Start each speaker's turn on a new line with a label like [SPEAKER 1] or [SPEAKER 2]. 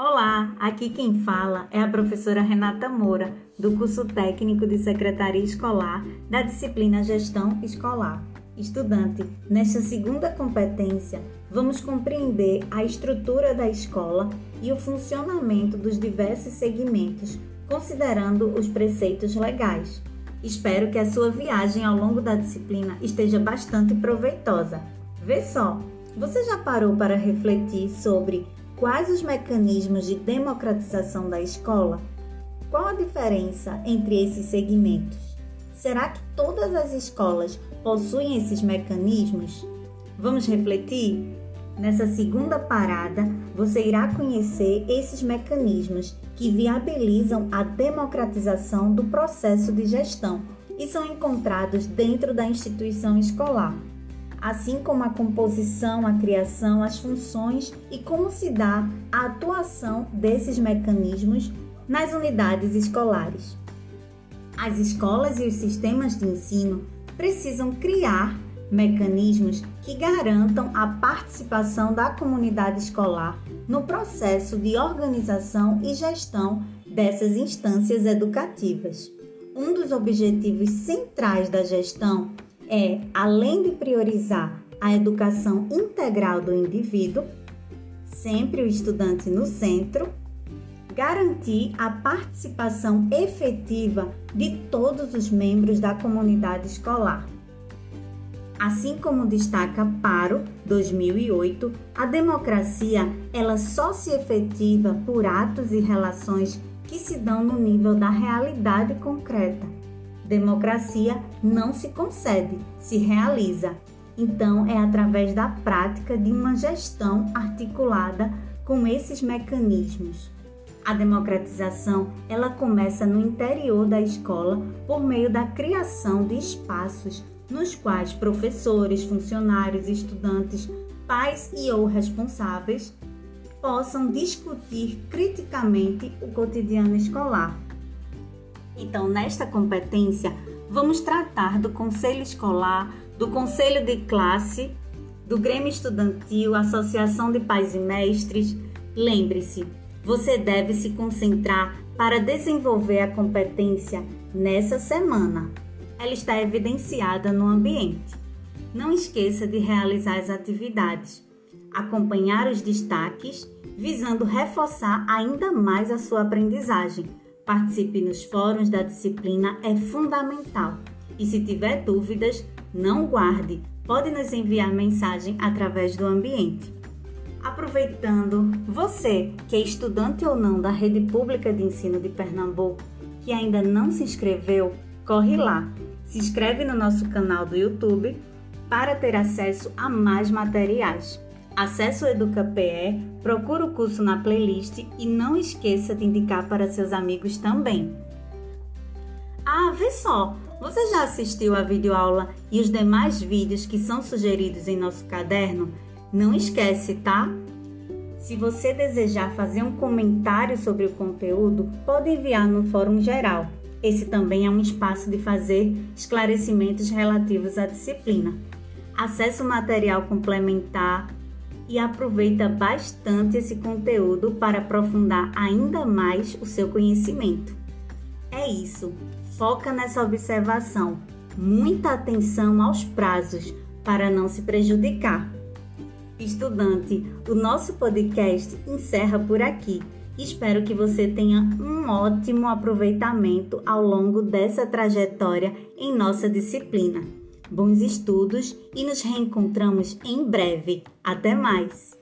[SPEAKER 1] Olá, aqui quem fala é a professora Renata Moura, do curso técnico de Secretaria Escolar da disciplina Gestão Escolar. Estudante, nesta segunda competência, vamos compreender a estrutura da escola e o funcionamento dos diversos segmentos, considerando os preceitos legais. Espero que a sua viagem ao longo da disciplina esteja bastante proveitosa. Vê só, você já parou para refletir sobre Quais os mecanismos de democratização da escola? Qual a diferença entre esses segmentos? Será que todas as escolas possuem esses mecanismos? Vamos refletir? Nessa segunda parada, você irá conhecer esses mecanismos que viabilizam a democratização do processo de gestão e são encontrados dentro da instituição escolar assim como a composição, a criação, as funções e como se dá a atuação desses mecanismos nas unidades escolares. As escolas e os sistemas de ensino precisam criar mecanismos que garantam a participação da comunidade escolar no processo de organização e gestão dessas instâncias educativas. Um dos objetivos centrais da gestão é, além de priorizar a educação integral do indivíduo, sempre o estudante no centro, garantir a participação efetiva de todos os membros da comunidade escolar. Assim como destaca Paro 2008, a democracia ela só se efetiva por atos e relações que se dão no nível da realidade concreta Democracia não se concede, se realiza. Então, é através da prática de uma gestão articulada com esses mecanismos. A democratização, ela começa no interior da escola por meio da criação de espaços nos quais professores, funcionários, estudantes, pais e ou responsáveis possam discutir criticamente o cotidiano escolar então, nesta competência, vamos tratar do conselho escolar, do conselho de classe, do Grêmio Estudantil, Associação de Pais e Mestres. Lembre-se, você deve se concentrar para desenvolver a competência nessa semana. Ela está evidenciada no ambiente. Não esqueça de realizar as atividades, acompanhar os destaques, visando reforçar ainda mais a sua aprendizagem Participe nos fóruns da disciplina, é fundamental. E se tiver dúvidas, não guarde, pode nos enviar mensagem através do ambiente. Aproveitando, você que é estudante ou não da Rede Pública de Ensino de Pernambuco, que ainda não se inscreveu, corre lá, se inscreve no nosso canal do YouTube para ter acesso a mais materiais. Acesse o EducaPE, procure o curso na playlist e não esqueça de indicar para seus amigos também. Ah, vê só! Você já assistiu a videoaula e os demais vídeos que são sugeridos em nosso caderno? Não esquece, tá? Se você desejar fazer um comentário sobre o conteúdo, pode enviar no Fórum Geral. Esse também é um espaço de fazer esclarecimentos relativos à disciplina. Acesse o material complementar e aproveita bastante esse conteúdo para aprofundar ainda mais o seu conhecimento. É isso, foca nessa observação, muita atenção aos prazos para não se prejudicar. Estudante, o nosso podcast encerra por aqui. Espero que você tenha um ótimo aproveitamento ao longo dessa trajetória em nossa disciplina bons estudos e nos reencontramos em breve. Até mais!